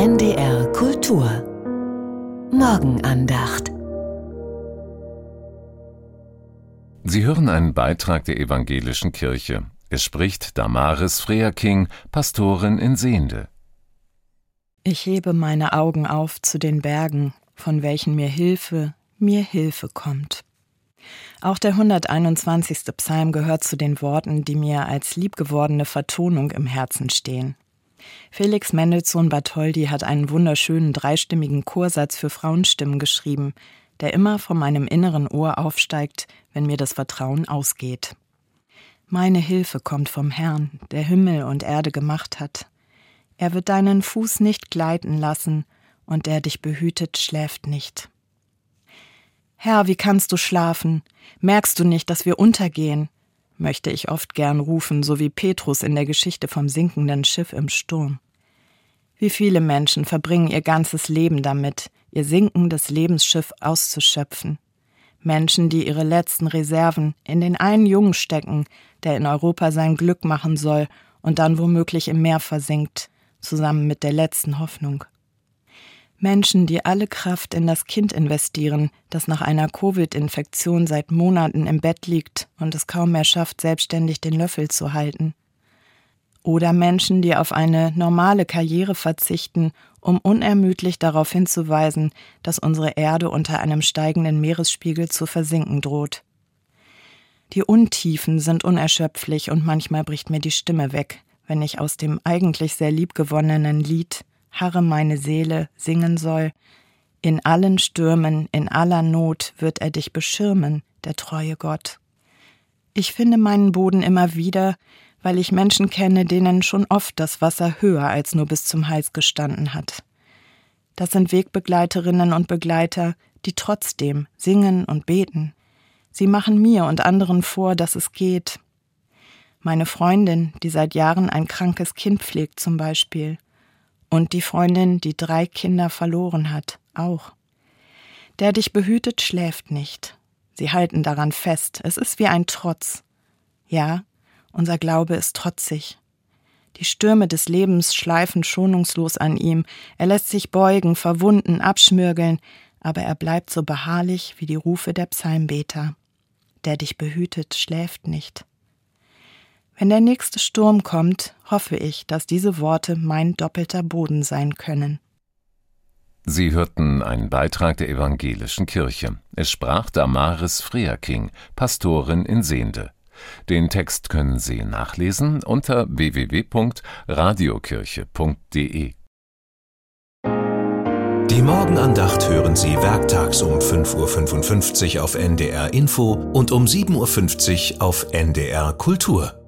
NDR Kultur Morgenandacht Sie hören einen Beitrag der evangelischen Kirche. Es spricht Damaris Freaking, Pastorin in Sehende. Ich hebe meine Augen auf zu den Bergen, von welchen mir Hilfe, mir Hilfe kommt. Auch der 121. Psalm gehört zu den Worten, die mir als liebgewordene Vertonung im Herzen stehen. Felix Mendelssohn Bartholdy hat einen wunderschönen dreistimmigen Chorsatz für Frauenstimmen geschrieben, der immer von meinem inneren Ohr aufsteigt, wenn mir das Vertrauen ausgeht. Meine Hilfe kommt vom Herrn, der Himmel und Erde gemacht hat. Er wird deinen Fuß nicht gleiten lassen, und der dich behütet, schläft nicht. Herr, wie kannst du schlafen? Merkst du nicht, dass wir untergehen? Möchte ich oft gern rufen, so wie Petrus in der Geschichte vom sinkenden Schiff im Sturm. Wie viele Menschen verbringen ihr ganzes Leben damit, ihr sinkendes Lebensschiff auszuschöpfen. Menschen, die ihre letzten Reserven in den einen Jungen stecken, der in Europa sein Glück machen soll und dann womöglich im Meer versinkt, zusammen mit der letzten Hoffnung. Menschen, die alle Kraft in das Kind investieren, das nach einer Covid-Infektion seit Monaten im Bett liegt und es kaum mehr schafft, selbstständig den Löffel zu halten. Oder Menschen, die auf eine normale Karriere verzichten, um unermüdlich darauf hinzuweisen, dass unsere Erde unter einem steigenden Meeresspiegel zu versinken droht. Die Untiefen sind unerschöpflich und manchmal bricht mir die Stimme weg, wenn ich aus dem eigentlich sehr liebgewonnenen Lied harre meine Seele singen soll. In allen Stürmen, in aller Not wird er dich beschirmen, der treue Gott. Ich finde meinen Boden immer wieder, weil ich Menschen kenne, denen schon oft das Wasser höher als nur bis zum Hals gestanden hat. Das sind Wegbegleiterinnen und Begleiter, die trotzdem singen und beten. Sie machen mir und anderen vor, dass es geht. Meine Freundin, die seit Jahren ein krankes Kind pflegt zum Beispiel, und die Freundin, die drei Kinder verloren hat, auch. Der dich behütet, schläft nicht. Sie halten daran fest. Es ist wie ein Trotz. Ja, unser Glaube ist trotzig. Die Stürme des Lebens schleifen schonungslos an ihm. Er lässt sich beugen, verwunden, abschmürgeln, aber er bleibt so beharrlich wie die Rufe der Psalmbeter. Der dich behütet, schläft nicht. Wenn der nächste Sturm kommt, hoffe ich, dass diese Worte mein doppelter Boden sein können. Sie hörten einen Beitrag der evangelischen Kirche. Es sprach Damaris Freaking, Pastorin in Sehende. Den Text können Sie nachlesen unter www.radiokirche.de. Die Morgenandacht hören Sie werktags um 5.55 Uhr auf NDR Info und um 7.50 Uhr auf NDR Kultur.